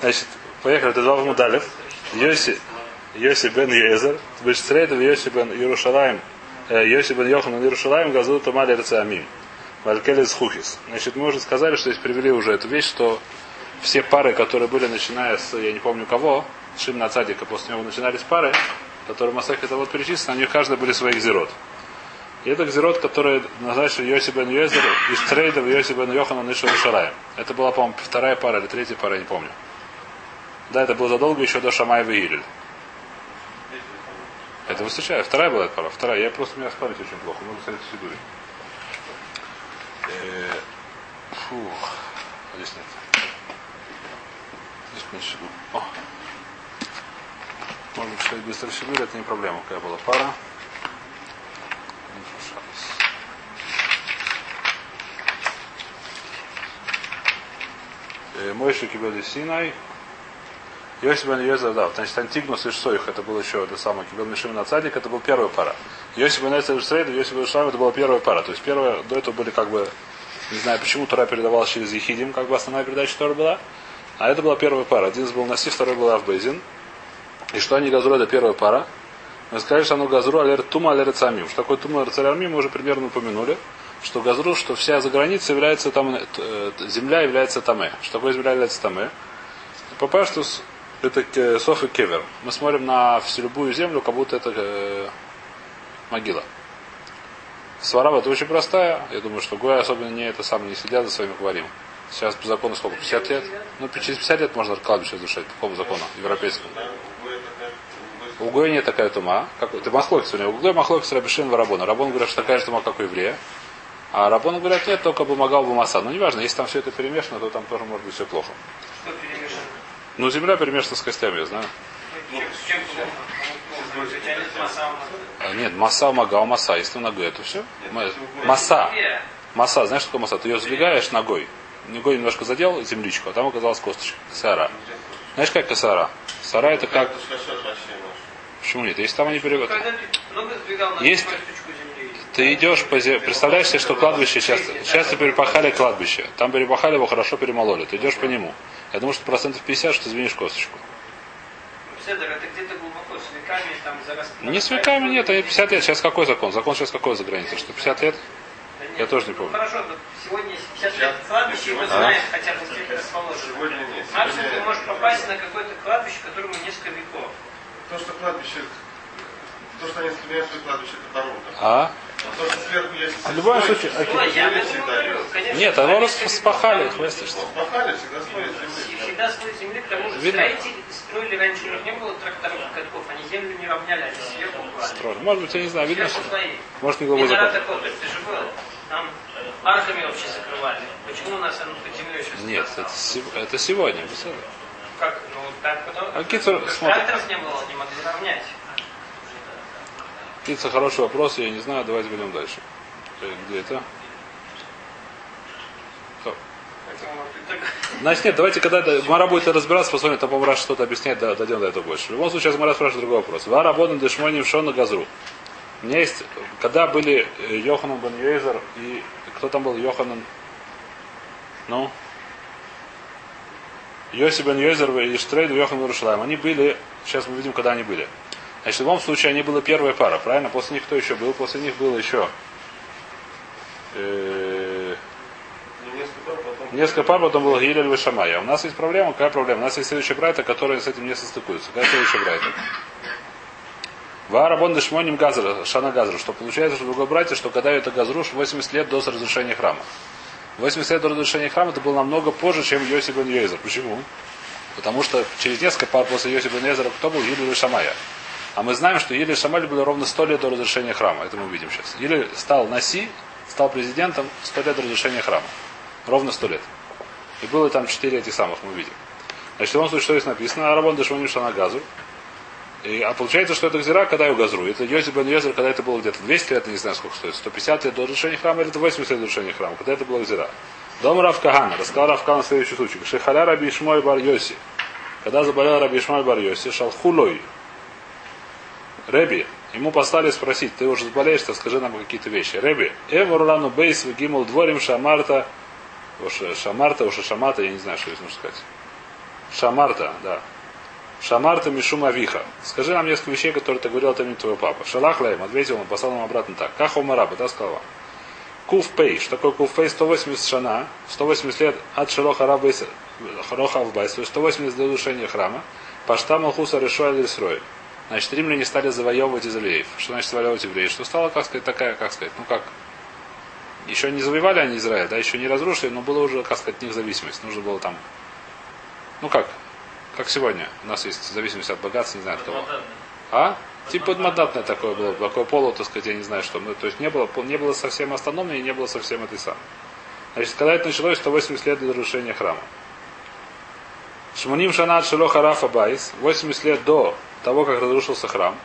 Значит, поехали, это два Мудалев. Йоси, Йоси бен Езер, Бештрейдов, Йоси бен Иерушалаем, э, Йоси бен Йохан Иерушалаем, Газу Тамали Рецамим. Валькелес Хухис. Значит, мы уже сказали, что здесь привели уже эту вещь, что все пары, которые были, начиная с, я не помню кого, Шимна Цадика, после него начинались пары, которые Масах это вот перечислены, у них каждый были своих зерот. И это гзерот, который называется Йоси бен Йезер из трейдов Йоси бен Йохана Ниша Шараем. Это была, по-моему, вторая пара или третья пара, я не помню. Да, это было задолго еще до Шамаева и Гилель. Это высочая. Вторая была пара. Вторая. Я просто у меня с очень плохо. Могу сказать в Сидуре. Фух. Здесь нет. Здесь меньше. О. Можно читать быстро Сидуре, это не проблема, какая была пара. Мойши Кибели Синай. Йосиф бен Йозеф, да, значит, Антигнус и Шсоих, это был еще это самое, Кибел Мишим на Цадик, это был первая пара. Йосиф бен Йозеф Шсрейд, Йосиф бен Шам, это была первая пара. То есть первая, до этого были как бы, не знаю почему, Тура передавалась через Ехидим, как бы основная передача Тора была. А это была первая пара. Один был Наси, второй был Авбейзин. И что они газру, это первая пара. Мы сказали, что оно газру алер тума алер цамим. Что такое тума алер цамим, мы уже примерно упомянули что Газру, что вся за границей является там, земля является Таме. Что такое земля является Таме? Папаштус это Соф и Кевер. Мы смотрим на всю любую землю, как будто это э, могила. Сварава это очень простая. Я думаю, что Гоя особенно не это сам не следят за своими говорим. Сейчас по закону сколько? 50 лет? Ну, через 50 лет можно кладбище разрушать. Какому закону? Европейскому. У Гоя нет такая тума. Как, ты Махлокис у него. У Гоя Махлокис Рабишин Варабона. Рабон говорит, что такая же тума, как у еврея. А Рабон говорят, нет, только помогал бы Маса. Ну, неважно, если там все это перемешано, то там тоже может быть все плохо. Что? Ну, земля перемешана с костями, я знаю. Ну? Ну, А, нет, масса магал, масса. Если ногой, это все. Масса. Масса, знаешь, что такое масса? Ты ее сдвигаешь ногой. Ногой немножко задел земличку, а там оказалась косточка. Сара. Знаешь, как косара? Сара это как... Почему нет? Если там они ты на Есть-. Ты идешь по земле, представляешь себе, что кладбище сейчас, сейчас перепахали кладбище. Там перепахали его, хорошо перемололи. Ты идешь по нему. Я думаю, что процентов 50, что ты звенишь косточку. Седер, это где-то глубоко, с веками, там заросли. Не с веками нет, они 50 лет. Сейчас какой закон? Закон сейчас какой за границей? Что 50 лет? Да нет. Я тоже не помню. Хорошо, но сегодня если 50 лет кладбище, и вы знаете хотя бы где это расположено. Сегодня нет. Максимум ты можешь попасть на какое-то кладбище, которому несколько веков. то, что кладбище, то, что они скрывают свое кладбище, это дорога. А? А то, что сверху есть... В любом случае, окей. я всегда говорю. есть. Конечно, Нет, оно распахали, веков. хвастаешься. Пахали, всегда слой земли. всегда слой земли, к тому же Видно. строители строили раньше, у них не было тракторов и катков, они землю не равняли, они сверху клали. Строили. Может быть, я не знаю, видно, что... Может, не глубоко Минора закон. такой, то есть ты же был. Там арками вообще закрывали. Почему у нас оно под землей сейчас? Нет, это, это сегодня. Как? Ну, так потом... А Кицур, смотри. Тракторов не было, не могли равнять. Птица хороший вопрос, я не знаю, давайте пойдем дальше. Э, Где это? Значит, нет, давайте, когда Гмара будет разбираться, посмотрим, там, раз что-то объяснять, да, дойдем до этого больше. В любом случае, сейчас Гмара спрашивает другой вопрос. Ва работан дешмоним шон на газру. У меня есть, когда были э, Йоханан бен Йейзер и кто там был Йоханан? Ну? Йоси бен Йойзер и Штрейд Йохан Иерушалаем. Они были, сейчас мы видим, когда они были. Значит, в любом случае, они были первая пара, правильно? После них кто еще был? После них было еще э, несколько пар потом... Был Гилель и Шамай. А у нас есть проблема. Какая проблема? У нас есть следующая брайта, которая с этим не состыкуется. Какая следующая брайта? Варабон дешмоним газра, шана газра. Что получается, что другой брате, что когда это газруш 80 лет до разрушения храма. 80 лет до разрушения храма это было намного позже, чем Йоси бен Йозер. Почему? Потому что через несколько пар после Йоси бен Йозера кто был? Гилель и Шамая. А мы знаем, что Гилель и Шамай были ровно 100 лет до разрушения храма. Это мы увидим сейчас. Гилель стал Наси, стал президентом 100 лет до разрушения храма. Ровно 100 лет. И было там 4 этих самых, мы видим. Значит, в любом случае, что здесь написано? Арабон дешмоним шана газу. И, а получается, что это гзира, когда его газру. Это Йосиф бен Йозер, когда это было где-то 200 лет, не знаю, сколько стоит, 150 лет до разрушения храма, или это 80 лет до разрушения храма, когда это было гзира. Дом Рав Кагана, рассказал Рав Кагана следующий случай. Шехаля Раби Ишмой бар Йоси. Когда заболел Раби Ишмой бар Йоси, шалхулой. Реби, ему послали спросить, ты уже заболеешь, то скажи нам какие-то вещи. Реби, Эвурлану Бейс Гимул Дворим Шамарта, Шамарта, уж Шамата, я не знаю, что здесь нужно сказать. Шамарта, да. Шамарта Мишума Виха. Скажи нам несколько вещей, которые ты говорил от имени твоего папы. Шалах Лаем, ответил он, послал нам обратно так. Кахо Мараба, да, сказал Кув Пей. Что такое Кув Пей? 180 шана, 180 лет от Широха Раба Хароха Авбайс, то есть 180 до разрушения храма. Пашта Малхуса Решуа Лисрой. Значит, римляне стали завоевывать израилеев. Что значит завоевывать евреев? Что стало, как сказать, такая, как сказать, ну как, еще не завоевали они Израиль, да, еще не разрушили, но было уже, как сказать, от них зависимость. Нужно было там, ну как, как сегодня. У нас есть зависимость от богатства, не знаю от кого. А? Типа мандатное такое было, такое поло, так сказать, я не знаю что. Ну, то есть не было, не было совсем автономии, не было совсем этой самой. Значит, когда это началось, 180 лет до разрушения храма. Шмуним Шанат Шилоха Рафа Байс, 80 лет до того, как разрушился храм.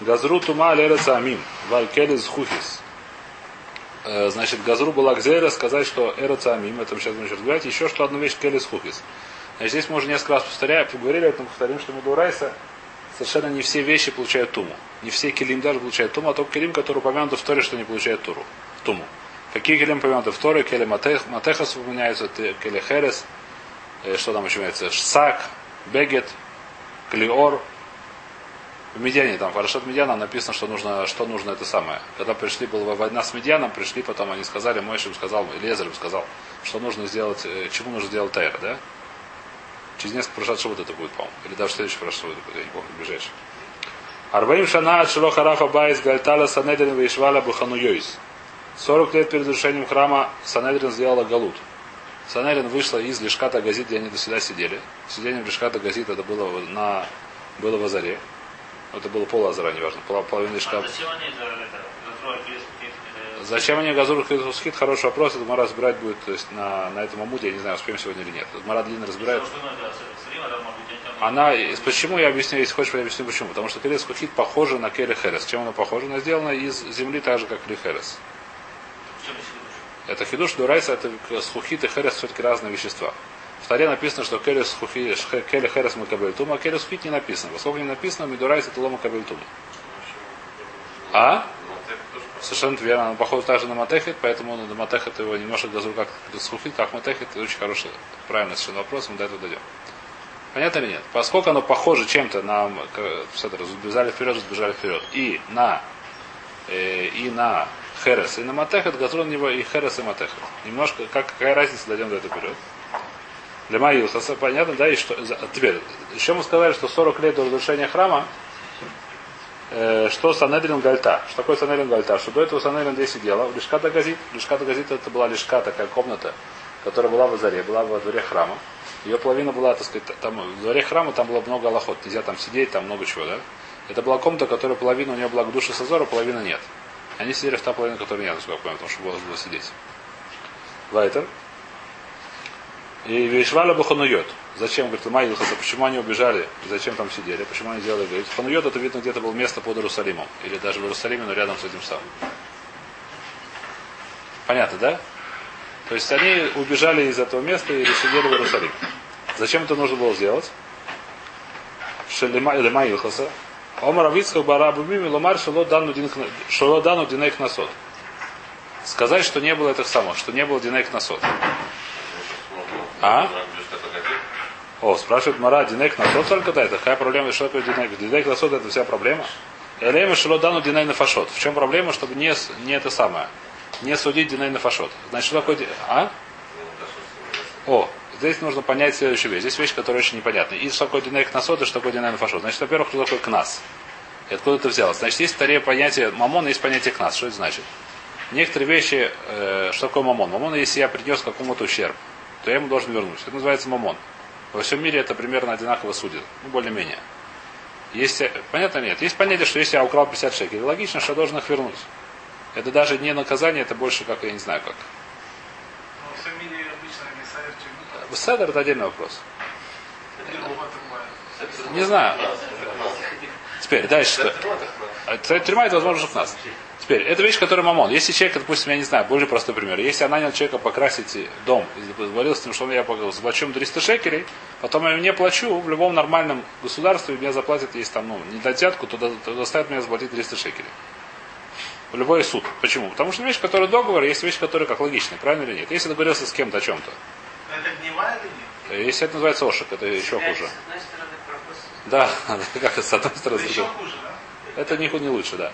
Газру Тума Лереца Амим, Валькелис Хухис. Э, значит, Газру была Гзейра сказать, что Эреца Амим, это мы сейчас будем разбирать, еще что одну вещь Келис Хухис. Значит, здесь мы уже несколько раз повторяем, поговорили, это повторим, что мы Райса совершенно не все вещи получают туму. Не все килим даже получают туму, а только килим, который упомянут в Торе, что не получает туру, туму. Какие килим упомянуты в Торе? Келе Матех, Матехас упоминаются, Келе Херес, э, что там еще имеется? Шсак, Бегет, Клиор. В Медиане, там, Парашат Медиана написано, что нужно, что нужно это самое. Когда пришли, была война с Медианом, пришли, потом они сказали, Мойш им сказал, Лезер им сказал, что нужно сделать, э, чему нужно сделать Тайр, да? Через несколько Парашат вот это будет, по-моему. Или даже следующий это будет, я не помню, ближайший. Арбаим Шана от Шилоха Рафа Байс Гальтала Санедрин Вейшваля Бухану Йойс. 40 лет перед разрушением храма Санедрин сделала Галут. Санерин вышла из Лешката Газит, где они до сюда сидели. Сидение в Лешката Газит это было на было в Азаре. Это было пол Азара, неважно, пол, половина Лешката. Зачем они газуру хит? Хороший вопрос. Это Мара разбирать будет то есть, на, на этом амуде. Я не знаю, успеем сегодня или нет. Мара длинно разбирает. Она, почему я объясню, если хочешь, я объясню почему. Потому что Келес Хухит похожа на Келе Херес. Чем она похожа? Она сделана из земли так же, как Келе Херес. Это хидуш дурайса, это схухит и херес все-таки разные вещества. Таре написано, что келе схухи, келе херес мы кабельтума, а келе схухит не написано. Поскольку не написано, мидурайса это лома кабельтума. А? Совершенно верно. Он похож также на матехет, поэтому на матехет его немножко газу как схухит, как матехет. Очень хороший, правильный совершенно вопрос, мы до этого дойдем. Понятно или нет? Поскольку оно похоже чем-то на сбежали вперед, сбежали вперед. И на э, и на Херес и на Матехет, Газрон него и Херес и Матехет. Немножко, как, какая разница, дойдем до этого вперед. Для Майюса, понятно, да, и что, теперь, еще мы сказали, что 40 лет до разрушения храма, э, что Санедрин Гальта. Что такое Санедрин Гальта? Что до этого Санедрин здесь сидела, в Лишката Газит. Лишката Газит это была Лишка, такая комната, которая была в Азаре, была во дворе храма. Ее половина была, так сказать, там, в дворе храма там было много аллоход, нельзя там сидеть, там много чего, да? Это была комната, которая половина у нее была к душе Сазора, половина нет. Они сидели в та половина, которая нет, насколько я понимаю, потому что было, сидеть. Вайтер. И Вишваля Бахануйот. Зачем, говорит, Майилхаса, почему они убежали, зачем там сидели, почему они делали, говорит, Хануйот это видно где-то было место под Иерусалимом, или даже в Иерусалиме, но рядом с этим самым. Понятно, да? То есть они убежали из этого места и сидели в Иерусалиме. Зачем это нужно было сделать? Шелема Илхаса, Омар Авицкак Барабу Мими Ломар Шало Дану Динейх Насот. Сказать, что не было этих самых, что не было Динейх Насот. А? О, спрашивает Мара, Динейх Насот только да, это какая проблема, что такое Динейх? Динейх Насот это вся проблема. Элема Шало Дану Диней Нафашот. В чем проблема, чтобы не, не это самое, не судить Диней Нафашот. Значит, что такое... А? О, Здесь нужно понять следующую вещь. Здесь вещь, которая очень непонятна. И что такое динейк насот, и что такое динейк фашот. Значит, во-первых, кто такой кнас? И откуда это взялось? Значит, есть второе понятие мамона, есть понятие кнас. Что это значит? Некоторые вещи, э, что такое мамон? Мамон, если я принес какому-то ущерб, то я ему должен вернуть. Это называется мамон. Во всем мире это примерно одинаково судят. Ну, более-менее. Есть, понятно нет? Есть понятие, что если я украл 50 шекелей, логично, что я должен их вернуть. Это даже не наказание, это больше как, я не знаю как. Седер это отдельный вопрос. Не знаю. Теперь, дальше. Что? Тюрьма это возможно в нас. Теперь, это вещь, которая мамон. Если человек, допустим, я не знаю, более простой пример. Если я нанял человека покрасить дом и договорился с ним, что он я заплачу 300 шекелей, потом я ему не плачу, в любом нормальном государстве мне заплатят, если там, ну, не дать взятку, то, то заставят меня заплатить 300 шекелей. В любой суд. Почему? Потому что вещь, которая договор, есть вещь, которая как логичная, правильно или нет? Если договорился с кем-то о чем-то, это гневая или нет? Если это называется ошик, это еще хуже. С одной стороны. Да, как с одной стороны. Это еще хуже, да? Это не, не лучше, да.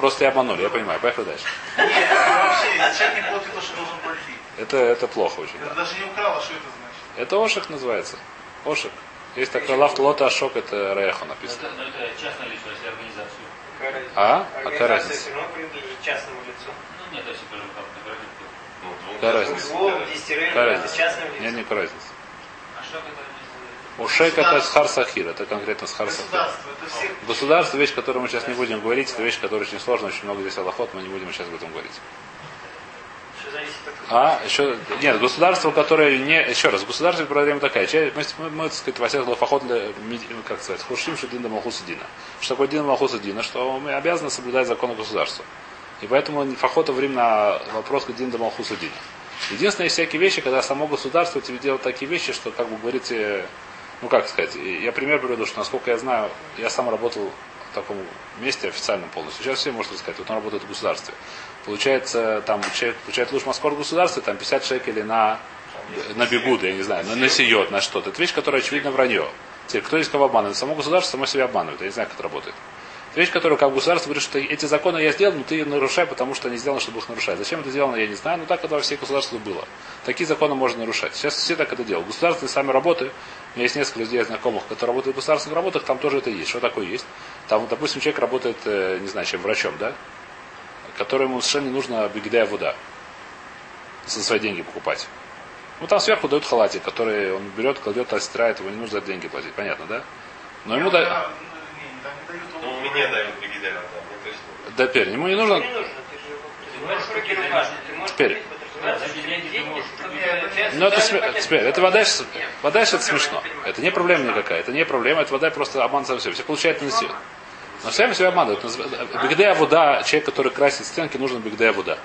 Просто я обманули, я понимаю. Поехали дальше. Нет, это вообще, человек не платит то, что должен платить. Это, это плохо очень. Это Да. даже не украл, а что это значит? Это ошик называется. Ошик. Есть такой лавт лота ашок, это Раяху написано. Это, это частная личность, организацию. А? А какая Организация разница? все равно принадлежит частному лицу. Ну, нет, если скажем так, например, Какая разница? Какая это разница? Нет лицо. никакой разницы. а что это Ушек это схар сахир, это конкретно схар сахир. Государство, вещь, которую мы сейчас не будем говорить, это вещь, которая очень сложная, очень много здесь аллахот, мы не будем сейчас об этом говорить. А, еще, нет, государство, которое не, еще раз, государство проблема такая. Мы, мы, так сказать, для ми- как сказать, хушим шедин Малхуса Дина. Что такое Дин Малхуса Дина? Что мы обязаны соблюдать законы государства. И поэтому фахота время на вопрос Дин Малхуса Дина. Единственное, есть всякие вещи, когда само государство тебе делает такие вещи, что, как бы говорите, ну как сказать, я пример приведу, что насколько я знаю, я сам работал в таком месте официальном полностью. Сейчас все можно сказать, вот он работает в государстве. Получается, там человек получает луж маскор в государстве, там 50 шекелей на, на бегуды, я не знаю, на, на сиет, на что-то. Это вещь, которая очевидно вранье. Теперь, кто здесь кого обманывает? Само государство само себя обманывает. Я не знаю, как это работает. Это вещь, которую как государство говорит, что эти законы я сделал, но ты нарушай, потому что они сделаны, чтобы их нарушать. Зачем это сделано, я не знаю, но так это во всех государствах было. Такие законы можно нарушать. Сейчас все так это делают. Государственные сами работы, у меня есть несколько людей знакомых, которые работают в государственных работах, там тоже это есть. Что такое есть? Там, допустим, человек работает, э, не знаю, чем врачом, да? Которому совершенно не нужно бигдая вода. За свои деньги покупать. Ну там сверху дают халатик, который он берет, кладет, отстирает, его не нужно за деньги платить. Понятно, да? Но ему ну, дают, Ну, мне дают бригадира, да, теперь, ему не нужно. Теперь. Тебе Ну это пакет. теперь, это вода, вода Супер, смешно. Это не проблема никакая. Это не проблема, это вода просто обман сам себя. Все получают на себя. Но сами себя обманывают. Бигдея вода, человек, который красит стенки, нужно бигдея вода.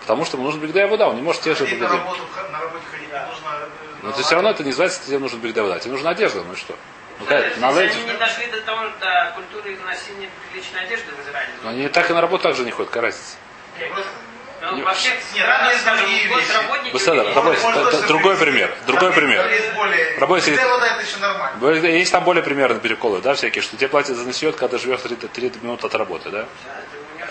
Потому что ему нужен бигдея вода, он не может тех же бигдея. работу, х- на работе ходить не нужно. э, Но это все равно это не называется, тебе нужен бигдея вода. Тебе нужна одежда, ну и что? Ну Да, на они не дошли до того, до культуры носения приличной одежды в Израиле. Но они так и на работу также не ходят, какая разница? Во всех Нет, странах, есть скажем, госработники... Быстро, другой пример, другой пример. есть еще нормально. Есть там более примерные переколы, да, всякие, что тебе платят за носиет, когда живешь 30, 30 минут от работы, да?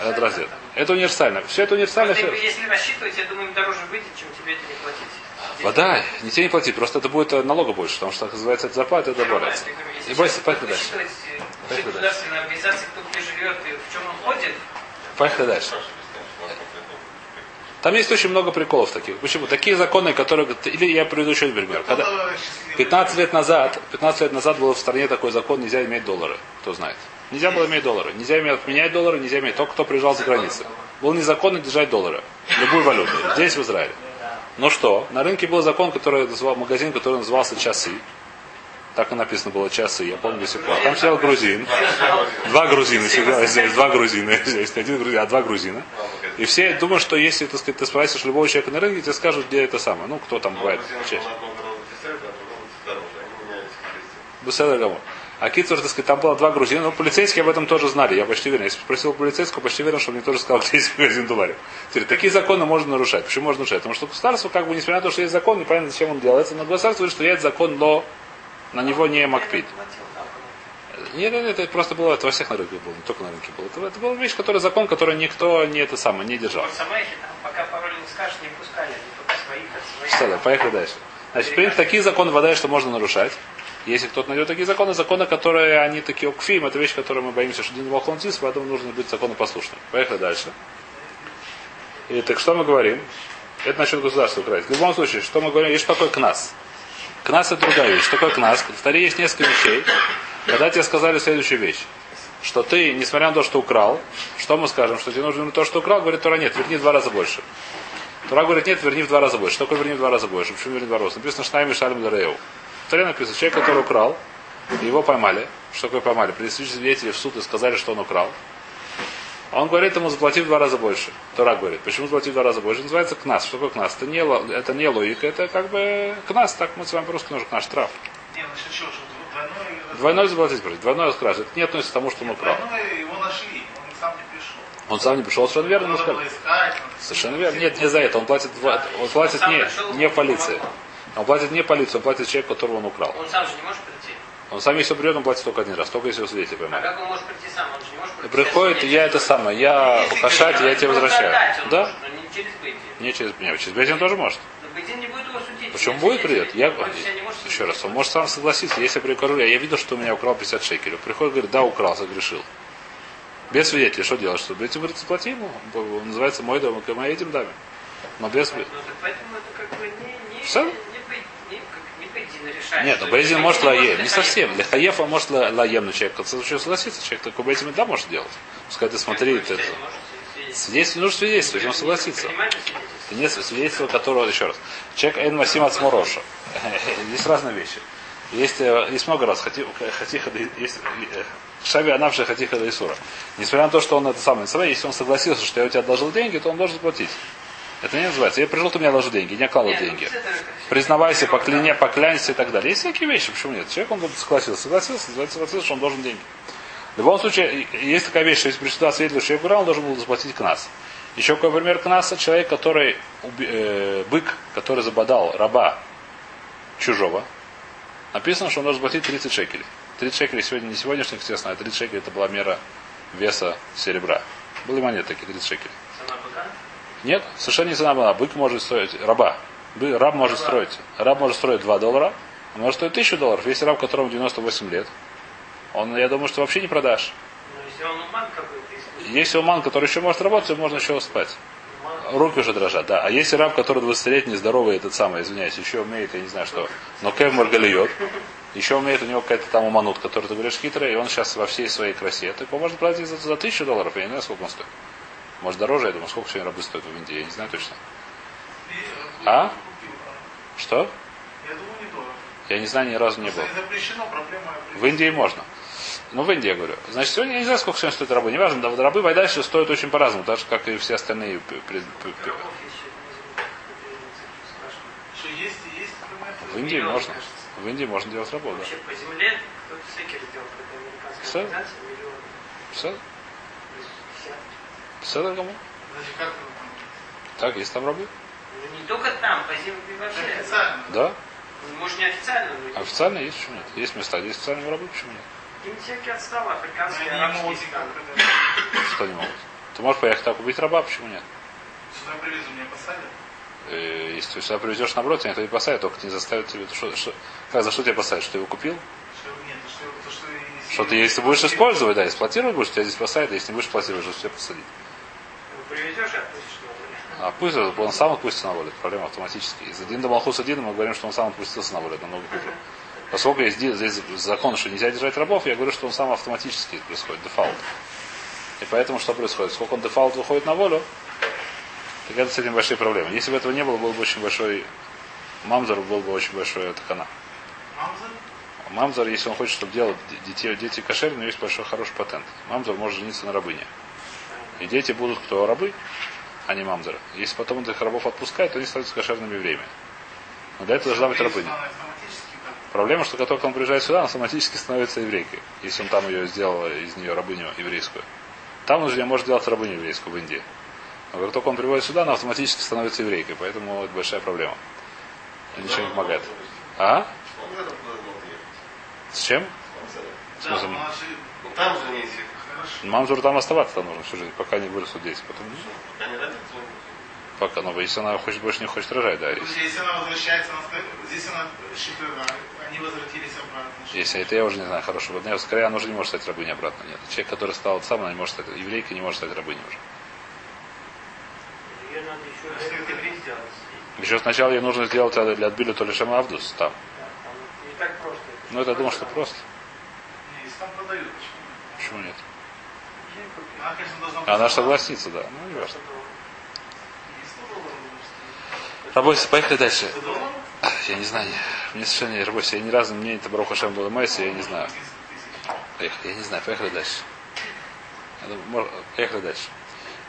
Да, это раздел. Это универсально. Все это универсально. Все- Если рассчитывать, я думаю, им дороже выйдет, чем тебе это не платить. Вода, не тебе не платить, просто это будет э, налога больше, потому что, как называется, это зарплата, это добавляется. И бойся, поехали дальше. Э, Поехали государственной организации, кто где живет и в чем он ходит, Поехали дальше. Там есть очень много приколов таких. Почему? Такие законы, которые... Или я приведу еще один пример. Когда Кто счастливый? 15 лет назад, 15 лет назад был в стране такой закон, нельзя иметь доллары. Кто знает. Нельзя было иметь доллары. Нельзя иметь отменять доллары, нельзя иметь только кто приезжал за границы. Было незаконно держать доллары. Любую валюту. Здесь, в Израиле. Но что? На рынке был закон, который называл, магазин, который назывался «Часы». Так и написано было «Часы», я помню до сих пор. Там сидел грузин. Два грузина сидел, здесь два грузина. Здесь не один грузин, а два грузина. И все думают, что если так сказать, ты спросишь любого человека на рынке, тебе скажут, где это самое. Ну, кто там бывает чаще. Дешевле, а. Беседа Гамор. А Китсур, так сказать, там было два грузина, но полицейские об этом тоже знали, я почти уверен. Если спросил полицейского, почти уверен, что он мне тоже сказал, где есть магазин. Теперь, такие законы можно нарушать. Почему можно нарушать? Потому что государство, как бы, несмотря на то, что есть закон, непонятно, зачем он делается, но государство говорит, что есть закон, но на него не макпит. Нет, нет, это просто было, это во всех на рынке было, не только на рынке было. Это, это была вещь, который закон, который никто не это самое, не держал. в там, пока пароль не скажешь, не пускали. Только своих от своих. Что, да, поехали дальше. Значит, в принципе, такие законы вода, что можно нарушать. Если кто-то найдет такие законы, законы, которые они такие окфим, это вещь, которую мы боимся, что Дин Волхон Тис, поэтому нужно быть законопослушным. Поехали дальше. И так что мы говорим? Это насчет государства украинского. В любом случае, что мы говорим? Есть что такое кнас. Кнас это другая вещь. Что такое кнас? В Таре есть несколько вещей. Когда тебе сказали следующую вещь. Что ты, несмотря на то, что украл, что мы скажем, что тебе нужно то, что украл, говорит Тора, нет, верни в два раза больше. Тора говорит, нет, верни в два раза больше. Что такое верни в два раза больше? Почему верни в два раза? Написано Шнайм и Шалим Дареу. В Торе написано, человек, который украл, его поймали. Что такое поймали? Принесли свидетели в суд и сказали, что он украл. А он говорит ему, заплати в два раза больше. Тора говорит, почему заплати в два раза больше? Называется кнас. Что такое кнас? Это не, это не логика, это как бы кнас, так мы с вами по-русски нужно кнаш, штраф. Не, что двойной... Заплатить, против. Двойной раскрас. Это не относится к тому, что он украл. Двойной его нашли, он сам не пришел. Он сам не пришел, совершенно верно, мы надо- Совершенно верно. Нет, не за это. Он платит, он платит не, не полиции. Он платит не полицию, он платит человеку, которого он украл. Он сам же не может прийти. Он сам, если он придет, он платит только один раз, только если его свидетель А поймает. как он может прийти сам? Он же не может И прийти. приходит, я это самое, я Если хашать, говорит, я тебе возвращаю. Да? может, не через Бейдин. Не через меня, через Бейдин тоже может. Бейдин не будет его судить. Почему Если будет придет? Я, еще раз, он может сам согласиться. Если я прикажу, я видел, что у меня украл 50 шекелей. Приходит, говорит, да, украл, согрешил. Без свидетелей, что делать? Что? Эти говорит, заплати ему. Он называется мой дом, мы этим даме. Но без... Ну, поэтому это как бы не, не, Бейдин решает. Нет, ну Бейзин может Бейдин лаем, не совсем. Лехаев он может ла- лаем, но человек, который еще согласится, человек такой Бейзин да может делать. Пускай ты смотри, свидетельство, нужно свидетельство, он согласится. Понимаете свидетельство? Нет свидетельства, которого, еще раз, человек Эн Масим от Смороша. Есть разные вещи. Есть, э, есть много раз, хати- хатиха, есть э, Шави Анавши Хатиха да Исура. Несмотря на то, что он это самое, если он согласился, что я у тебя одолжил деньги, то он должен заплатить. Это не называется. Я пришел, ты мне одолжил деньги, не оклал ну, деньги. это. Признавайся, покляне, поклянься и так далее. Есть всякие вещи, почему нет? Человек, он согласился, согласился, согласился, что он должен деньги. В любом случае, есть такая вещь, что если пришла свидетель, что я он должен был заплатить кнас. Еще какой пример кнаса? Человек, который, э, бык, который забодал раба чужого, написано, что он должен заплатить 30 шекелей. 30 шекелей сегодня, не сегодняшних, естественно, а 30 шекелей это была мера веса серебра. Были монеты такие, 30 шекелей. Нет, совершенно не цена была. Бык может стоить, раба. Раб может строить. Раб может строить 2 доллара, а может стоить 1000 долларов. Если раб, которому 98 лет, он, я думаю, что вообще не продашь. Ну, если он уман какой-то, если Если уман, который еще может работать, можно еще спать. Руки уже дрожат, да. А если раб, который 20-летний, здоровый, этот самый, извиняюсь, еще умеет, я не знаю что, но Кев Маргалиот, еще умеет у него какая-то там уманут, который ты говоришь хитрый, и он сейчас во всей своей красе, так его можно платить за, за 1000 долларов, я не знаю, сколько он стоит. Может дороже, я думаю, сколько сегодня рабы стоят в Индии, я не знаю точно. А? Что? Я думаю, недорого. Я не знаю, ни разу не был. В Индии можно. Ну, в Индии, я говорю. Значит, сегодня я не знаю, сколько сегодня стоит рабы. Неважно, да, вот рабы в дальше стоят очень по-разному, так же, как и все остальные. В. Индии можно. В Индии можно делать рабов, да. Вообще по земле кто-то секер сделал, какая-то американская Всё? организация, миллион, Все? 50. Все там? Так, есть там рабы? Ну, не только там, по земле вообще. Официально. Да. Ну, Может, не официально, но Официально есть, почему нет? Есть места, где есть официальные рабы, почему нет? Какие-нибудь всякие отставы, Но африканские, они не арабские страны. Что не могут? Ты можешь поехать так убить раба, почему нет? Сюда привезу, меня посадят. Э, Если ты сюда привезешь наоборот, тебя никто не посадит, только не заставит тебе. Что, что, как, за что тебя посадят? Что ты его купил? Что нет, то что, то, что, если- Что ты, если будешь использовать, да, эксплуатировать будешь, тебя здесь посадят, а если не будешь эксплуатировать, что тебя посадить. Привезешь и отпустишь на волю. А пусть он сам отпустится на волю, проблема автоматически. Из один до Малхус один мы говорим, что он сам отпустился на волю, это намного хуже. Поскольку есть здесь закон, что нельзя держать рабов, я говорю, что он сам автоматически происходит, дефаулт. И поэтому что происходит? Сколько он дефаулт выходит на волю, так это с этим большие проблемы. Если бы этого не было, был бы очень большой мамзар, был бы очень большой такана. Мамза? Мамзар, если он хочет, чтобы делать детей, дети у него есть большой хороший патент. Мамзар может жениться на рабыне. И дети будут кто рабы, а не мамзары. Если потом он этих рабов отпускает, то они становятся кошерными евреями. Но для этого должна быть рабыня. Проблема, что как только он приезжает сюда, она автоматически становится еврейкой. Если он там ее сделал из нее рабыню еврейскую. Там он уже не может делать рабыню еврейскую в Индии. Но как только он приводит сюда, она автоматически становится еврейкой. Поэтому это большая проблема. Ничего не помогает. А? С чем? С Да, же... Ну там же оставаться там нужно всю жизнь, пока не вырастут дети. Потом, Пока не родится. Пока, ну, если она хочет, больше не хочет рожать, да. Слушай, Если она возвращается, она здесь она шифрера, они возвратились обратно. Если это я уже не знаю хорошего дня, скорее она уже не может стать рабыней обратно. Нет. Человек, который стал сам, она не может стать, еврейка не может стать рабыней уже. Ее надо еще сделать. Еще сначала ей нужно сделать для отбили то лишь Авдус там. Да, там не так просто. Ну это я думал, что просто. Не, если там продают, почему? Почему нет? Она, конечно, должна. Она же согласится, да. Ну, не важно. Не 100 долларов может Рабойся, поехали дальше. 100 долларов? Я не знаю. Мне совершенно не рабойся. Я ни разу, мне это Баруха Шем было Майса, я не знаю. 11 тысяч. Поехали, я не знаю, поехали дальше. Думаю, Поехали дальше.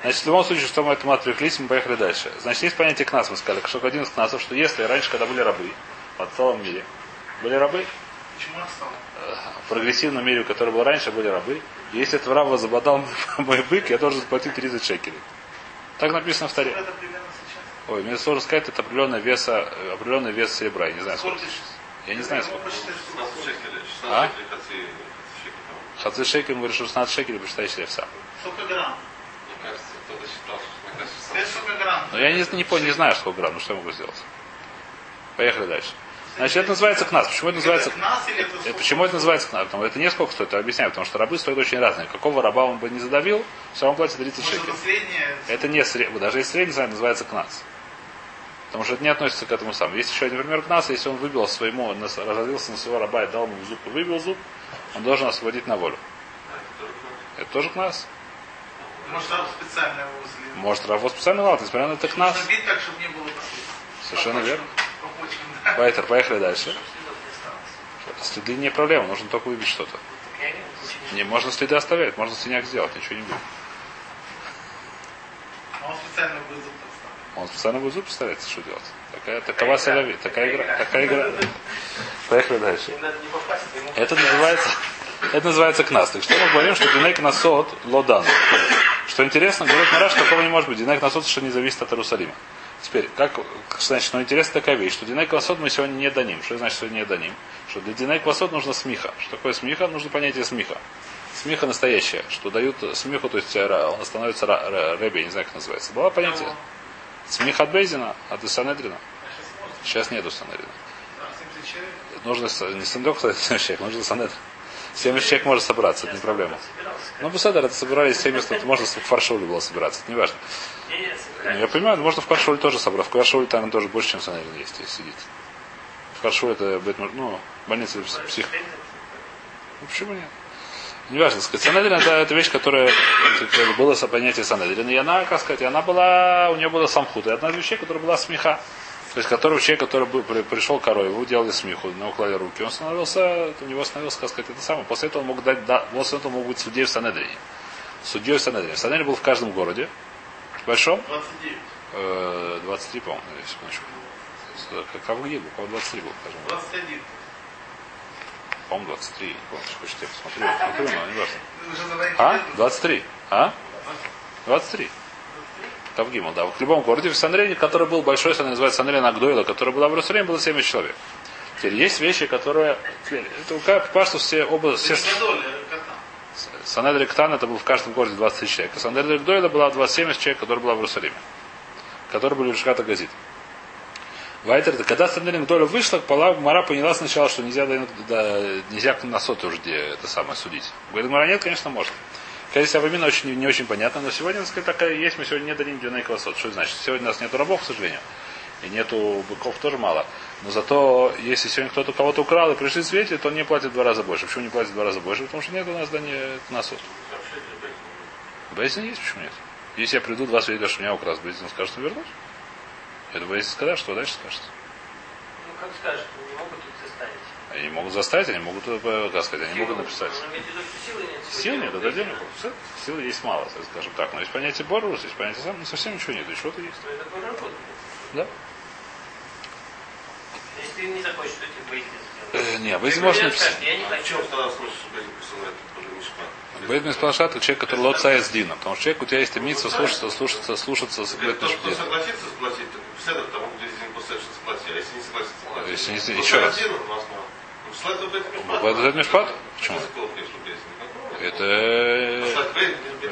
Значит, в любом случае, что мы этому отвлеклись, мы поехали дальше. Значит, есть понятие кнас, мы сказали, что один из кнасов, что если раньше, когда были рабы, в целом мире, были рабы, в прогрессивном мире, который был раньше, были рабы, и если этого раба забодал мой бык, я должен заплатить 30 шекелей. Так написано в таре. Ой, мне сложно сказать, это определенный вес, определенный вес серебра. Я не знаю, сколько. Сколько? Я не знаю, сколько. 16 шекелей. 16 А? шекелей хаци- шекель, говорит, что 16 шекелей, посчитайте левса. Сколько грамм? Мне кажется, кто-то считал, что мне сколько грамм? Но я не, не, понял, не знаю, сколько грамм, ну что я могу сделать. Поехали дальше. Значит, это называется кнас. Почему это называется... Это нас или это Э? Почему это называется кнас? Потому что это не сколько стоит, я объясняю, потому что рабы стоят очень разные. Какого раба он бы не задавил, все равно платит 30 Может, шекелей. это не средний, даже если средний называется кнас. Потому что это не относится к этому самому. Есть еще один пример кнаса, если он выбил своему, нас- разозлился на своего раба и дал ему в зуб и выбил зуб, он должен освободить на волю. Это тоже кнас. Может, там специально его узли? Может, раб специально ладно, несмотря на это кнас. Нужно бить так, чтобы не было. Совершенно верно. По почкам, да. Байтер, поехали дальше. Следы не проблема, нужно только выбить что-то. Не можно следы оставлять, можно синяк сделать, ничего не будет. А он специально будет. Он специально будет зуб представляется, что делать. Такая, такова соляви, такая игра, такая игра. Поехали дальше. Это называется, это называется кнас. Так что мы говорим, что динек насот лодан. Что интересно, говорит Мараш, такого не может быть. Динек насот, что не зависит от Иерусалима. Теперь, как, значит, ну интересная такая вещь, что динек насот мы сегодня не дадим. Что значит, что не дадим? Что для динек насот нужно смиха. Что такое смиха? Нужно понятие смиха. Смиха настоящая, что дают смеху, то есть ра- он становится ра- ра- рэби, я не знаю, как называется. Было понятие? Смех от Бейзина, от Исанедрина. Сейчас нету Санедрина. Там 70 человек. Нужно не сандок, человек, нужно санедр. 70 человек может собраться, это не проблема. Ну, Бусадер, это собирались 70, это можно в Фаршуле было собираться, это не важно. Ну, я понимаю, можно в Фаршуле тоже собрать. В Фаршуле там тоже больше, чем Санедрин есть, если сидит. В Фаршуле это Бетмар- ну, больница псих. Ну, почему нет? Не важно, сказать, Санедрин это, это вещь, которая как было со- понятие Санедрин. И она, как сказать, она была, у нее была самхут. И одна из вещей, которая была смеха. То есть, который человек, который был, при- пришел корой, его делали смеху, на него клали руки, он становился, у него становился, как сказать, это самое. После этого он мог дать, да, после этого мог быть судьей в Санедрине. Судьей в Санедрине. Санедрин был в каждом городе. В большом? 29. Э, 23, по-моему, секундочку. С- Как как в Гилу, по 23 был, скажем. 21. По-моему, 23. Не помню, хочешь, я посмотрю. Смотрю, но не важно. А? нет? 23. А? 23. Тавгимл, да. В любом городе в Санрене, который был большой, называется Санрен Агдойла, который была в Иерусалиме, было 70 человек. Теперь есть вещи, которые... Это как пашту все оба... Все... Санедрик Ктан это был в каждом городе 20 человек. А Санедрик Дойла была 70 человек, которая была в Иерусалиме. Которые были в Шката Газит. Вайтер, когда Санедрик Дойла вышла, Мара поняла сначала, что нельзя, да, нельзя на сот уже это самое судить. Говорит, Мара нет, конечно, можно. Конечно, Авамина очень, не, очень понятно, но сегодня, так такая есть, мы сегодня не дадим дюней квасот. Что значит? Сегодня у нас нету рабов, к сожалению. И нету быков тоже мало. Но зато, если сегодня кто-то кого-то украл и пришли светить, то он не платит в два раза больше. Почему не платит в два раза больше? Потому что нет у нас здания на суд. Бейзин есть, почему нет? Если я приду, два свидетеля, что меня украл, Бейзин скажет, что Это Бейзин сказать, что дальше скажет? Ну, как скажешь, не могут тут заставить. Они могут заставить, они могут, э, как сказать, они могут написать. В что силы нет. Сил нет, это отдельно. Сил есть мало, скажем так. Но есть понятие Борус, есть понятие сам, совсем ничего нет. И что-то есть. Но это твой работа. Да? Если ты не захочешь, что тебе выяснить Э, не, может придешь, написать. Я не А в хочу. чем тогда смысл, что Бейзин посылает тоже Мишпат? Бейт Мишпашат это человек, который лоца из Дина. Потому что человек, у тебя есть митца слушаться, слушаться, слушаться с кто Мишпашат. согласится заплатить, так в седах тому, где Бейзин после что заплатить. А если не согласится платить? Если не- Ну, еще раз. ну, Бейт Мишпат. Бейт Мишпат? Почему? Это...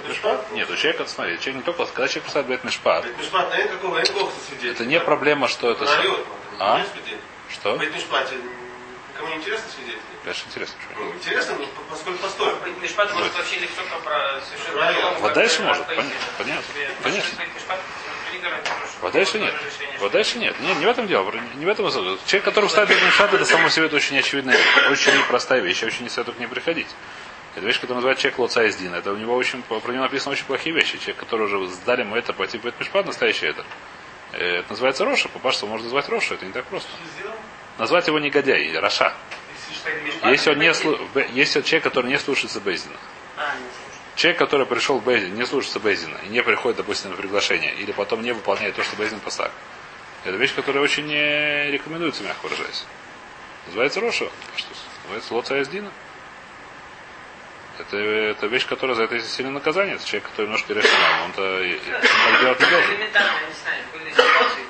Мишпат? Нет, у человека, смотри, человек не только, когда человек писает Бейт Мишпат, Мишпат, это не проблема, что это... А? Что? Бейт Мишпате никому не интересно свидетели? Конечно, интересно. Ну, интересно, ну, по- поскольку постой. Мишпат может вообще легко про совершенно Вот дальше может, понятно, конечно. Вот дальше нет. Вот дальше нет. Не, не в этом дело. Не в этом дело. Человек, который ставит Бейт Мишпат, это само себе это очень очевидная, очень непростая вещь. Я очень не советую к ней приходить. Это вещь, которая называется человек Лоца из Дина. Это у него очень, про него написано очень плохие вещи. Человек, который уже сдали ему это, пойти в Бейт Мишпат, настоящий это. Э, Это называется Роша. По-пашту можно назвать Роша. Это не так просто. Назвать его негодяй, Роша. Если он не слу... Если он человек, который не слушается Бейзина. А. Человек, который пришел в Бейзин, не слушается Бейзина и не приходит, допустим, на приглашение, или потом не выполняет то, что Бейзин посак. Это вещь, которая очень не рекомендуется, мягко выражаясь. Называется Роша. Что называется Лоца Яздина. Это, это вещь, которая за это есть сильное наказание. Это человек, который немножко решил, он-то и- он так делать не должен. Элементарно, я не знаю, были ситуации,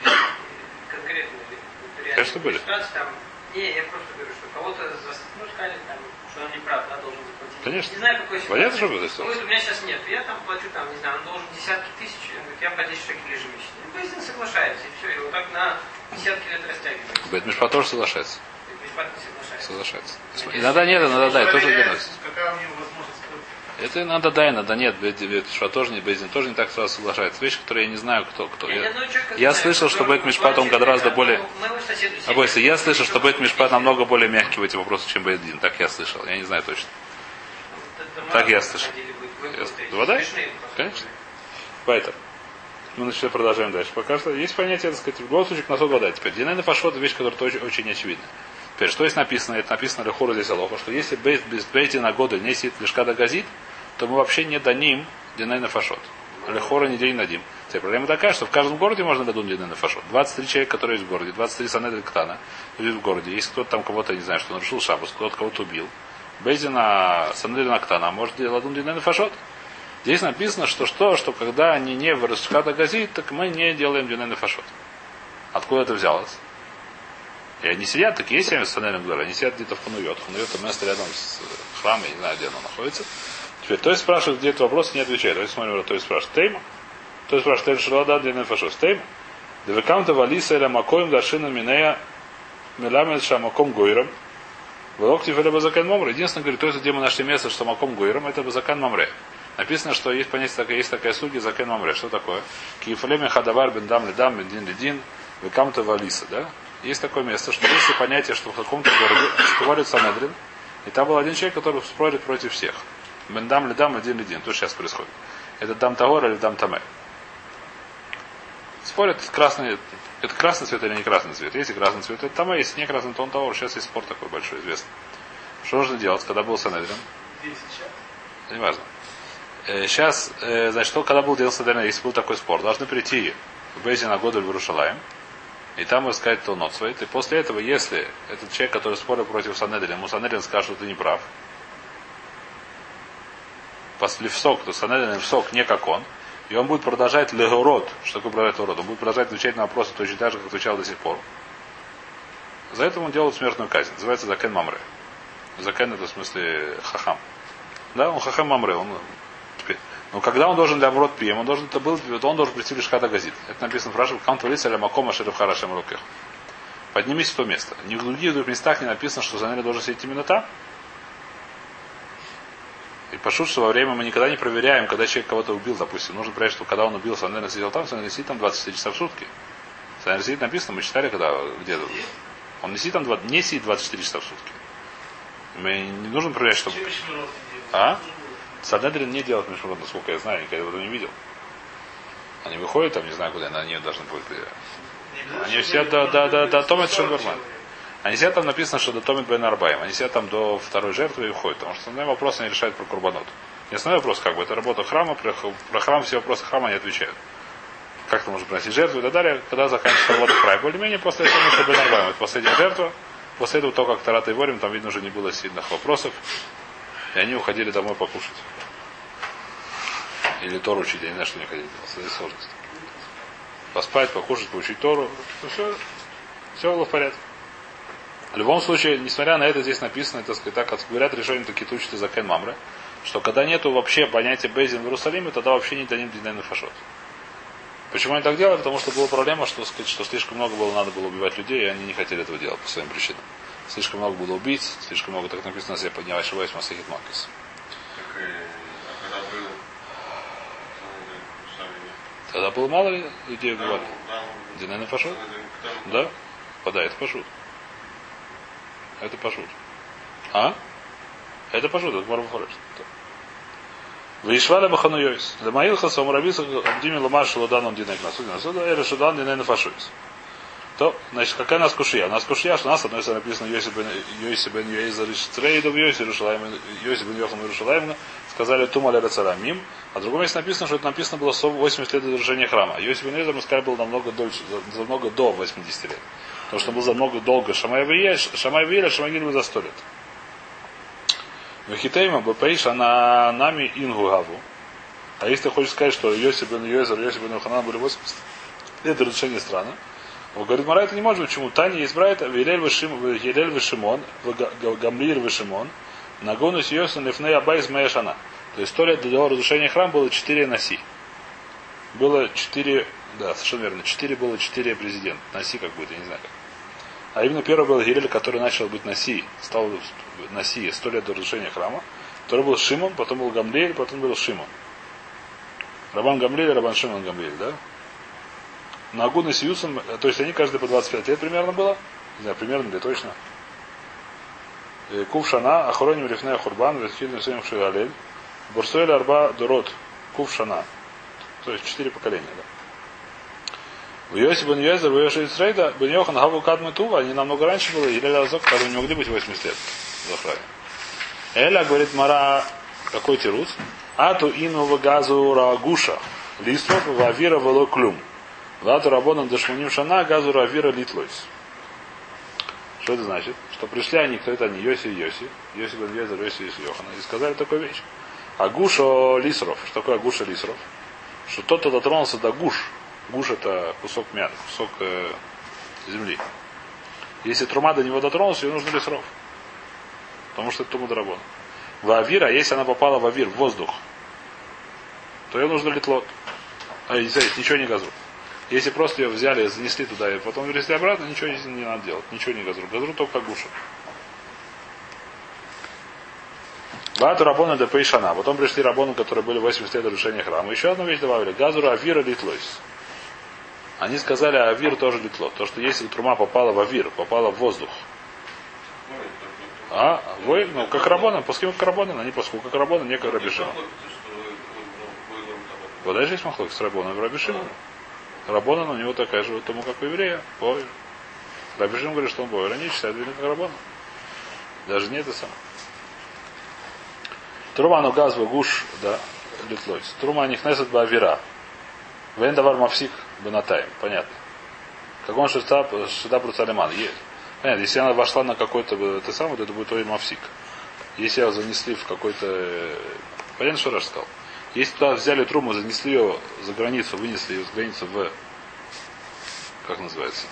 что были. Ситуация там, не, я просто говорю, что кого-то ну, сказали, там, что он не прав, да, должен заплатить. Конечно. Не знаю, какой ситуации. Понятно, что будет ситуация. Ну, у меня сейчас нет, я там плачу, там, не знаю, он должен десятки тысяч, он говорит, я по 10 шекелей ежемесячно. Ну, Поездин соглашается, и все, и вот так на десятки лет растягивается. Бетмишпа тоже соглашается. Не соглашается. Соглашается. Иногда нет, иногда да, и тоже. Какая у него. Это иногда да, иногда нет. Бетмишпа тоже не Бейзин тоже не так сразу соглашается. Вещи, которые я не знаю, кто кто. Я Я, слышал, что Бейт Мишпат, он гораздо более... ну. Обойся, я слышал, что Бейт Мишпат намного более мягкий в эти вопросы, чем Бейдин. Так я слышал. Я не знаю точно. Так я слышал. Вода? Конечно. Поэтому. Мы начали продолжаем дальше. Пока что есть понятие, так сказать, в любом случае, кносот вода. Теперь Динайна Фашот, вещь, которая очень, очень очевидна. Теперь, что есть написано? Это написано Лехору здесь Алоха, что если бейт, без бейти на годы не сидит лишка газит, то мы вообще не дадим Динайна Фашот. Лехора не день дадим. Теперь проблема такая, что в каждом городе можно дадут Динайна Фашот. 23 человека, которые есть в городе, 23 санедры Ктана, живут в городе. Если кто-то там кого-то, не знаю, что нарушил шабус, кто-то кого-то убил, Бейзина Санедрина Ктана, а может ладун Динайна Фашот? Здесь написано, что что, что когда они не в Рашката Газит, так мы не делаем Дюнен Фашот. Откуда это взялось? И они сидят, так есть семьи с Санелем они сидят где-то в Хануйот. Хануйот это место рядом с э, храмом, я не знаю, где оно находится. Теперь, то есть спрашивает, где этот вопрос, не отвечает. Давайте смотрим, то есть спрашивает, Тейма. То есть спрашивает, Тейма Шилада, Дюнен Фашот. Тейма. Девекамта валиса эля макоем дашина минея меламед шамаком гойрам. Волоктив или базакан мамре. Единственное, говорит, то есть, где мы нашли место, что маком гойрам, это базакан мамре. Написано, что есть понятие такая, есть такая суги закен мамре. Что такое? Киефлеме хадавар бен дам ледам бен дин ледин векамта валиса, да? Есть такое место, что есть понятие, что в каком-то городе спорит Санедрин, и там был один человек, который спорит против всех. Бен дам ледам один ледин. То, что сейчас происходит. Это дам тагор или дам таме. Спорят, красный, это красный цвет или не красный цвет. Если красный цвет, это таме, если не красный, то он тагор. Сейчас есть спор такой большой, известный. Что нужно делать, когда был Санедрин? Это не важно. Сейчас, э, значит, что, когда был день Садена, если был такой спор, должны прийти в Бейзе на году в Иерушалаем, и там рассказать то нот свой. И после этого, если этот человек, который спорил против Санедрина, ему Санедрин скажет, что ты не прав, после в то Санедрин в сок не как он, и он будет продолжать легород. Что такое продолжать легород? Он будет продолжать отвечать на вопросы точно так же, как отвечал до сих пор. За это он делает смертную казнь. Называется Закен Мамре. Закен это в смысле хахам. Да, он хахам Мамре. Он. Но когда он должен для Мрот Пием, он должен, это был, он должен прийти в Шхата Газит. Это написано в Раши, Кам Твалица Ля Макома Шерев Харашем Рукех. Поднимись в то место. Ни в других двух местах не написано, что Занели должен сидеть именно там. И пошут, что во время мы никогда не проверяем, когда человек кого-то убил, допустим. Нужно проверять, что когда он убил, Санель сидел там, Санель сидит там 24 часа в сутки. Санель сидит написано, мы читали, когда где Он не сидит там 20, не сидит 24 часа в сутки. Мы не нужно проверять, чтобы... А? Санедрин не делает Мишмурот, насколько я знаю, никогда его не видел. Они выходят там, не знаю куда, на нее должны будут. Они сидят до, до, до, до Томит Шенберман. Они сидят там написано, что до Томит Бен Арбаем. Они сидят там до второй жертвы и уходят. Потому что основной вопрос они решают про Курбанот. Не основной вопрос, как бы, это работа храма, про, храм все вопросы храма они отвечают. Как ты можешь приносить жертву и так далее, когда заканчивается работа край. Более-менее после этого что Бен Арбаем. Это последняя жертва. После этого то, как Тарат и Ворим, там видно уже не было сильных вопросов. И они уходили домой покушать. Или Тору учить, я не знаю, что они ходили. Это сложность. Поспать, покушать, поучить Тору. Ну, все, все было в порядке. В любом случае, несмотря на это, здесь написано, так сказать, так, как говорят решение такие учат из Акен Мамры, что когда нету вообще понятия Бейзин в Иерусалиме, тогда вообще не дадим Динейну Фашот. Почему они так делали? Потому что была проблема, что, сказать, что слишком много было, надо было убивать людей, и они не хотели этого делать по своим причинам. Слишком много было убийц, слишком много, так написано, если я поднялась ошибаюсь, Масахит Макис. И, а Тогда было мало людей убивали. там- Динейну Фашот? там- Да? Да, это пошут. Это пошут. А? Это пошут, это Марбу Фореш. Вишваля Бахану Йойс. Лемаил Хасам Рабиса Абдими Ламар Шаладаном Динек Насудин Насуда Эля Шудан Диней Нафашуис. То, значит, какая у нас кушья? Нас кушья, что у нас, с одной стороны, написано Йоси бен Йоси бен Йоиза Риштрейдов Йоси Рушалайм Йоси бен Йохам Рушалайм сказали Тумаля Рацарамим, а в другом месте написано, что это написано было 80 лет до разрушения храма. Йоси бен Йоиза, мы сказали, был намного дольше, за, за много до 80 лет. Потому что был за много долго. Шамай Виель, Шамай Виель, Шамай Гиль за 100 лет. Вахитейма Бапаиш, она нами Ингу Гаву. А если ты хочешь сказать, что Йоси бен Йозер, Йоси бен Йоханан были 80 лет до разрушения страны, Он говорит, Мара, это не может. Почему? Таня есть брайта, Елель Вишимон, Гамлир Вишимон, Нагонус Йосен Лифней Абайз Маешана. То есть сто лет до разрушения храма было четыре наси. Было четыре, да, совершенно верно, четыре было четыре президента. Наси как будет, я не знаю. А именно первый был Гилель, который начал быть Наси, стал Наси сто лет до разрушения храма. Второй был Шимон, потом был Гамлиэль, потом был Шимон. Рабан Гамлиэль, Рабан Шимон Гамлиэль, да? На Агуна с Юсом, то есть они каждый по 25 лет примерно было. Не знаю, примерно или точно. Кувшана, Ахроним Рифнея Хурбан, Ветхильным Сынем Шигалель, Бурсуэль Арба Дурот, Кувшана. То есть четыре поколения, да. В Йоси бен Йезер, в Йоши Исрейда, бен Йохан Хаву Кадмы Тува, они намного раньше были, или Лазок, которые не могли быть 80 лет в Захаре. Эля говорит Мара, какой тирус? Ату ину газу рагуша, листов в авира вело клюм. Вату рабонам дашмуним шана газу равира литлойс. Что это значит? Что пришли они, кто это они, Йоси и Йоси, Йоси бен Йезер, Йоси и Йохана, и сказали такую вещь. Агуша лисров. Что такое агуша лисров? Что тот, кто дотронулся до гуш, Гуш это кусок мяса, кусок э, земли. Если трума до него дотронулся, ее нужно лесров. Потому что это туму драбон. В а если она попала в авир, в воздух, то ее нужно литлот. А здесь ничего не газру. Если просто ее взяли, занесли туда и потом вернесли обратно, ничего не, не надо делать. Ничего не газру. Газру только гуша. Вату Рабона де Пейшана. Потом пришли Рабоны, которые были 80 лет до разрушения храма. Еще одну вещь добавили. Газуру Авира Литлойс. Они сказали, а авир тоже литло. То, что если трума попала в авир, попала в воздух. А, вы, ну, как рабона, пускай как рабона, они поскольку как рабона, не как рабишима. Вот даже есть махлок с рабоном в рабишима. Рабона, у него такая же, тому как у еврея. Бой. Рабишим говорит, что он бой. Они считают, видно, как рабона. Даже не это самое. Трума, ну, газ, гуш, да, литлойс. Трума, них несет бы авира. Вен давар мавсик бенатаем. Понятно. Как он шеста, шеста процалиман. Понятно, если она вошла на какой-то это самое, то это будет ой мавсик. Если ее занесли в какой-то... Понятно, что Раш сказал? Если туда взяли труму, занесли ее за границу, вынесли ее за границу в... Как называется?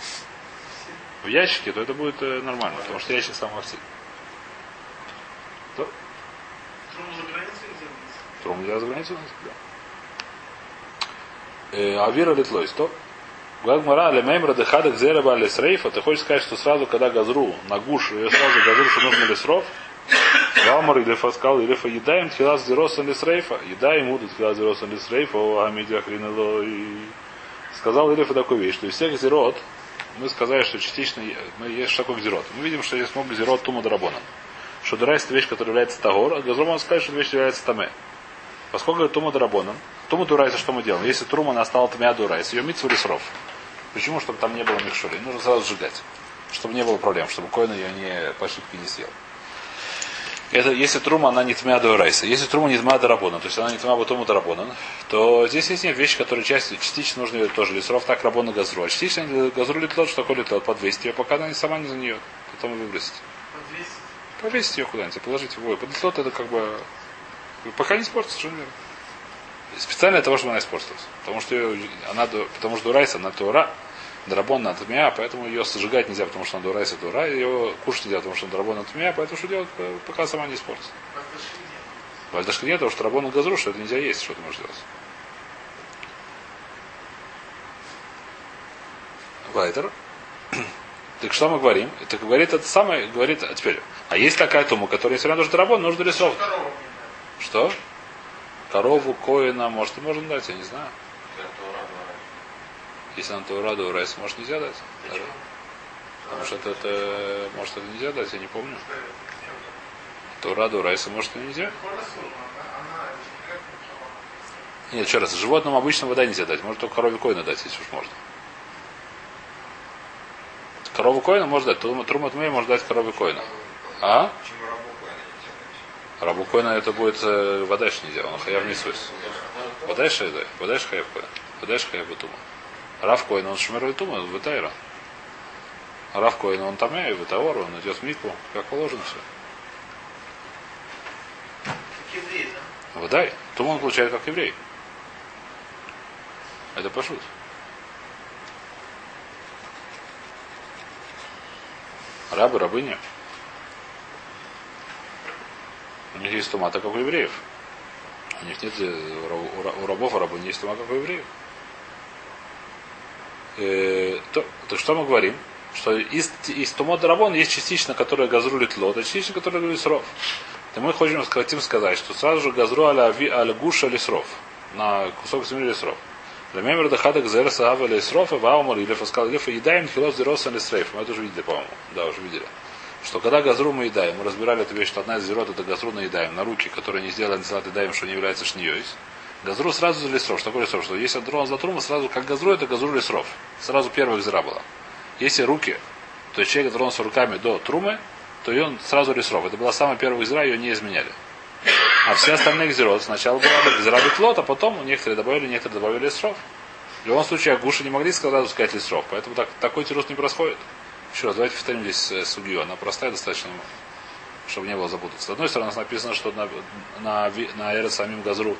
В ящике, то это будет нормально, потому что ящик сам мавсик. Труму за границей нельзя вынести? Труму нельзя за границу вынести, да. Авира литлойс. То Гагмара лемеймра дехадах зереба лесрейфа. Ты хочешь сказать, что сразу, когда газру на гуш, ее сразу газру, что нужно лесров? Вамар или фаскал или едаем тхилас зеросан лесрейфа. Едаем уду тхилас зеросан лесрейфа. О амидия хринело. Сказал Илифа такую вещь, что из всех зерот мы сказали, что частично мы есть что такое зерот. Мы видим, что есть много зерот тума драбона. Что дурайс это вещь, которая является тагор, а газром он скажет, что вещь является таме. Поскольку это тума драбоном, Тума дурайса что мы делаем? Если трума она стала тмя дурайса, ее митсу лесров. Почему? Чтобы там не было микшури. Нужно сразу сжигать. Чтобы не было проблем, чтобы коин ее не по ошибке не съел. Это, если трума, она не тмя дурайса. Если трума не тмя дарабона, то есть она не тмя бутуму дарабона, то здесь есть нет вещи, которые часть, частично нужны тоже лесров, так рабона газру. А частично газру летлот, что такое летлот? Подвесить ее, пока она не сама не за нее. Потом выбросить. Подвесить. Повесить ее куда-нибудь, положить в бой. Подлетлот это как бы пока не испортится, совершенно верно. Специально для того, чтобы она испортилась. Потому что она, потому что дурайса, она тура, драбон на тмия, поэтому ее сжигать нельзя, потому что она дурайса тура, ее кушать нельзя, потому что она драбон на тмия, поэтому что делать, пока сама не испортится. Вальдашка нет, потому что драбон на газру, что это нельзя есть, что ты можешь делать. Вайтер. Так что мы говорим? Это говорит это самое, говорит, а теперь, а есть такая тума, которая, если она нужна драбон, нужно лесов. Что? Корову, коина, может и можно дать, я не знаю. Если на Тура до Райс, может нельзя дать? Даже. Потому что это, это, может это нельзя дать, я не помню. Тура до Райса, может и нельзя? Нет, еще раз, животным обычно вода нельзя дать, может только корове коина дать, если уж можно. Корову коина можно дать, трумат мэй может дать корове коина. А? Рабу Коина это будет э, водаеш нельзя, он хаяв не сус. Водаеш это, водаеш хаяв коина. Водаеш хаяв тума. Рав Коина, он шмер тума, витайра. Рав Коина, он там и витаор, он идет в мику, как положено все. Водай. Тума он получает как еврей. Это пошут. Рабы, рабыни. У них есть тума, как у евреев. У них нет, э, у ра- у рабов и рабынь есть тума, как у евреев. Э, то, то что мы говорим? Что из, из тумот дарабон есть частично, которая газру литлот, а частично, которая говорит сров. То мы хотим, хотим сказать, что сразу же газру аля, аля гуша лисров. На кусок земли лисров. Лемемер дахадак зер саава лисров, и ваумар или фаскал или едаем хилос зероса лисрейф. Мы это уже видели, по-моему. Да, уже видели. Что когда газру мы едаем, мы разбирали эту вещь, что одна из зерот это газру наедаем на руки, которые не сделали салат едаем, что не является шнией. Газру сразу за лесров. Что такое лесров? Что если дрон за трума, сразу как газру, это газру лесров. Сразу первая гзира была. Если руки, то есть человек тронулся руками до трумы, то и он сразу лесров. Это была самая первая гзира, ее не изменяли. А все остальные гзирот сначала была гзира бетлот, а потом некоторые добавили, некоторые добавили лесров. В любом случае, агуши не могли сразу сказать лесров. Поэтому так, такой тирус не происходит. Еще раз, давайте повторим здесь э, судью. Она простая достаточно, чтобы не было запутаться. С одной стороны, у нас написано, что на, на, на эре самим Газру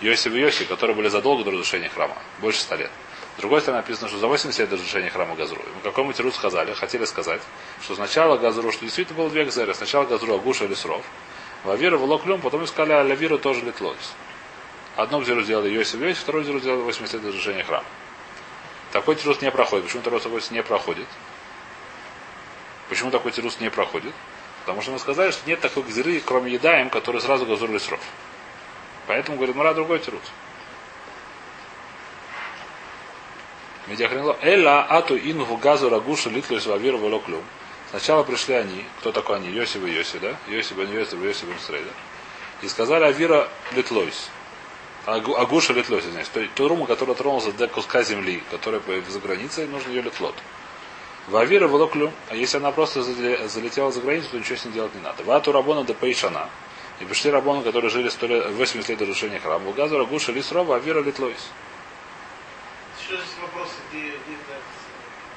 Йосиф и Йоси, которые были задолго до разрушения храма, больше ста лет. С другой стороны, написано, что за 80 лет до разрушения храма Газру. И мы какому тиру сказали, хотели сказать, что сначала Газру, что действительно было две Газеры, сначала Газру Агуша или Сров, Вавира Волоклюм, потом искали а Лавиру тоже Литлойс. Одну гзиру сделали Йосиф и Йосиф, вторую гзиру сделали 80 лет до разрушения храма. Такой тирус не проходит. Почему тирус не проходит? Почему такой тирус не проходит? Потому что мы сказали, что нет такой гзиры, кроме едаем, который сразу газур лесров. Поэтому, говорит, Мара другой тирус. Медиахренло. Эла ату инву газу рагушу литлюс вавир волоклюм. Сначала пришли они, кто такой они? Йосиф и Йоси, да? Йосиф бен Йосиф, Йосиф бен Срейда. И сказали Авира литлойс. Агу- Агуша литлойс, извиняюсь. То ту руму, которая тронулась до куска земли, которая за границей, нужно ее литлот. Вавира волоклюм. А если она просто зале- залетела за границу, то ничего с ней делать не надо. Вату рабона до пейшана. И пришли рабоны, которые жили 100 лет, 80 лет до разрушения храма. Газу рагуша лисрова, авира литлойс. Еще есть вопросы, где, где.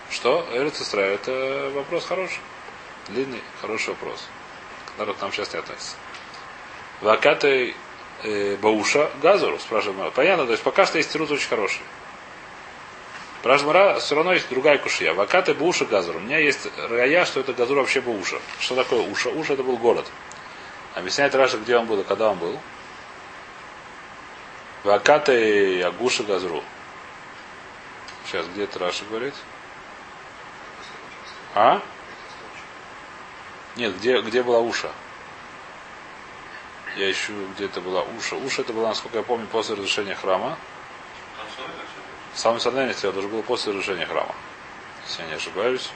Что? Это вопрос хороший. Длинный, хороший вопрос. Народ к нам сейчас не относится. Вакатой э, Бауша Газуру, спрашивает Мара. Понятно, то есть пока что есть тирус очень хороший. Пражмара все равно есть другая кушья. Вакаты Бауша Газуру. У меня есть рая, что это Газур вообще Бауша. Что такое Уша? Уша это был город. Объясняет Раша, где он был и когда он был. Вакаты Агуша Газру. Сейчас, где это Раша говорит? А? Нет, где, где была Уша? Я ищу, где это была Уша. Уша это была, насколько я помню, после разрушения храма. Самый садный это тоже было после разрушения храма. Если я не ошибаюсь.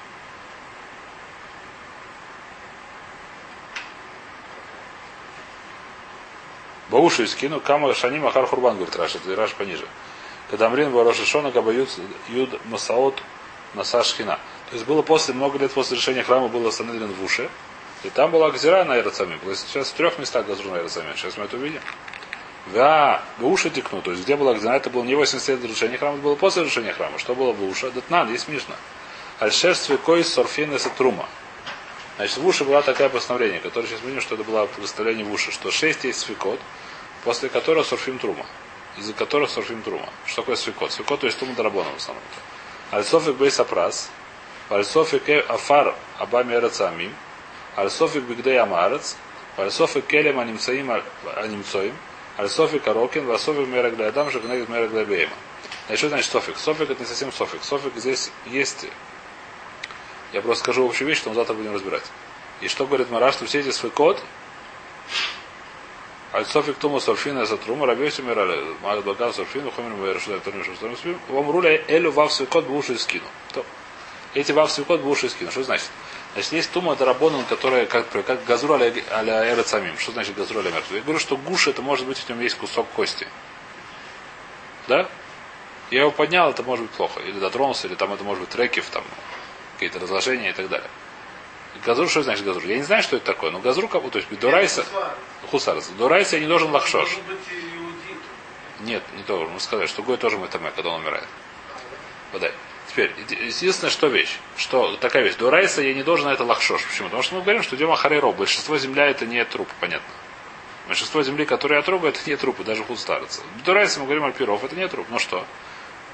Баушу скину Кама Шаним Ахар Хурбан, говорит Раш, это Раш пониже. Когда Амрин Бароша Шона Габают Юд Масаот Насашхина. То есть было после, много лет после решения храма было Санедрин в Уше. И там была Гзира на Иерусалиме. Сейчас в трех местах Газру на Иерусалиме. Сейчас мы это увидим. Да, уши текну. То есть где была Гзира, это было не 80 лет разрушения храма, это было после разрушения храма. Что было Уше? Датнан, есть Мишна. Альшер свекой сорфин трума. Значит, в уши была такая постановление, которое сейчас видим, что это было представление в уши, что шесть есть свекот, после которого сурфим трума. Из-за которых сурфим трума. Что такое свекот? Свекот, то есть тума дарабона в основном. Альсофик бейс апрас, альсофик афар абами эрацамим, альсофик бигдей амарец, альсофик келем анимцаим анимцоим, альсофик арокен, васофик мерак для адам, жагнегет мерак для бейма. Значит, что значит софик? Софик это не совсем софик. Софик здесь есть я просто скажу общую вещь, что мы завтра будем разбирать. И что говорит Мара, что все эти свой код, Альцофик Тума Сорфина за Трума, Рабиоси Мирали, Маль Баган Сорфину, Хомер Мэр Шудай Торниш Шустарим Спим, вам руля Элю Вав код буши скину. Эти Вав код буши скину. Что значит? Значит, есть Тума Дарабонан, которая как, как газур аля эра самим. Что значит газур аля мертвый? Я говорю, что гуш это может быть, в нем есть кусок кости. Да? Я его поднял, это может быть плохо. Или дотронулся, или там это может быть рекив, там, какие-то разложения и так далее. Газур, что значит газур? Я не знаю, что это такое, но газур, то есть Дурайса, Хусарс, Дурайса я не должен лахшош. Нет, не должен. Мы сказали, что Гой тоже мэтаме, когда он умирает. Подай. Теперь, единственная что вещь, что такая вещь. Дурайса я не должен на это лахшош. Почему? Потому что мы говорим, что идем ахарейро. Большинство земля это не труп, понятно. Большинство земли, которые я трогаю, это не трупы, даже худстарцы. Дурайса мы говорим альпиров, это не труп. Ну что?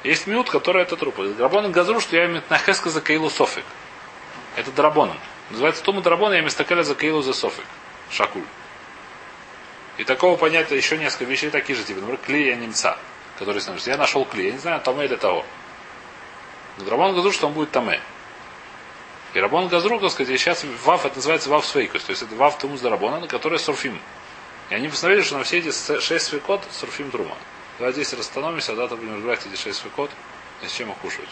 Есть минут, которые это трупы. Драбон газру, что я имею нахеска за каилу софик. Это драбоном. Называется Туму Драбона, я мистакеля за Кейлу за Софик. Шакуль. И такого понятия еще несколько вещей такие же, типа, например, клея немца, который становится. Я нашел клей, я не знаю, там или того. Но Драбон Газру, что он будет таме. И Рабон Газру, так сказать, сейчас вав, это называется вав свейкус, то есть это вав тумус Драбона, на который сурфим. И они постановили, что на все эти шесть свекот сурфим трума. Давайте здесь расстановимся, а завтра будем разбирать эти шесть свекот и с чем их кушать.